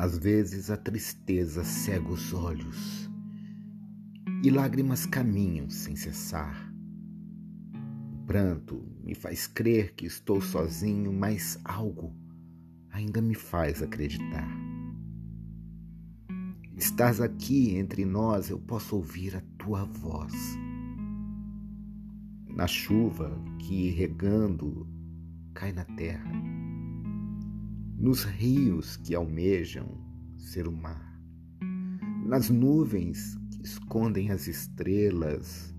Às vezes a tristeza cega os olhos e lágrimas caminham sem cessar. O pranto me faz crer que estou sozinho, mas algo ainda me faz acreditar. Estás aqui entre nós, eu posso ouvir a tua voz. Na chuva que regando cai na terra nos rios que almejam ser o mar, nas nuvens que escondem as estrelas,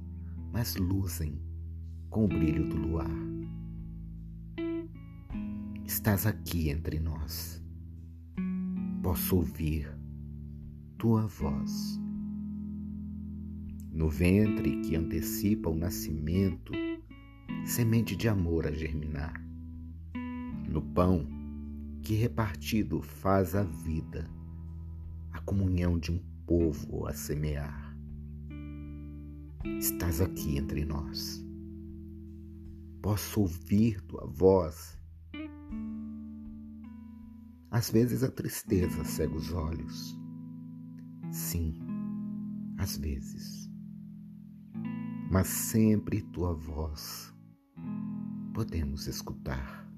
mas luzem com o brilho do luar. Estás aqui entre nós. Posso ouvir tua voz. No ventre que antecipa o nascimento, semente de amor a germinar. No pão que repartido faz a vida, a comunhão de um povo a semear. Estás aqui entre nós. Posso ouvir tua voz. Às vezes a tristeza cega os olhos. Sim, às vezes. Mas sempre tua voz podemos escutar.